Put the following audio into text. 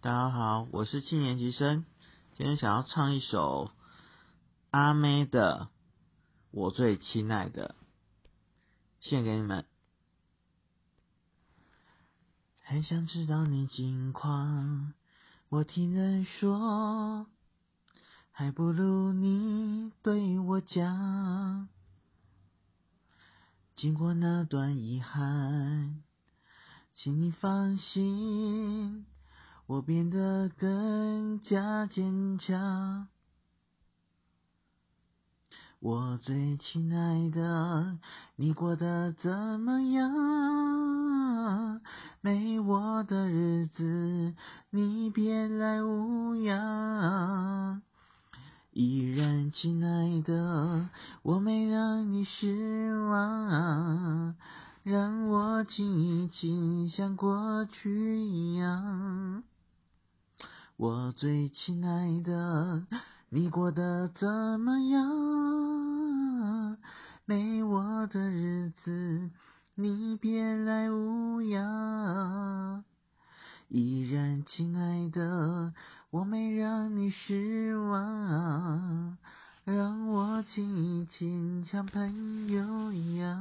大家好，我是七年级生，今天想要唱一首阿妹的《我最亲爱的》，献给你们。很想知道你近况，我听人说，还不如你对我讲。经过那段遗憾，请你放心，我变得更加坚强。我最亲爱的，你过得怎么样？没我的日子，你别来无恙。依然亲爱的，我没让你失望，让我亲一亲，像过去一样。我最亲爱的，你过得怎么样？没我的日子，你别来无恙。依然亲爱的。我没让你失望，让我亲一亲，像朋友一样。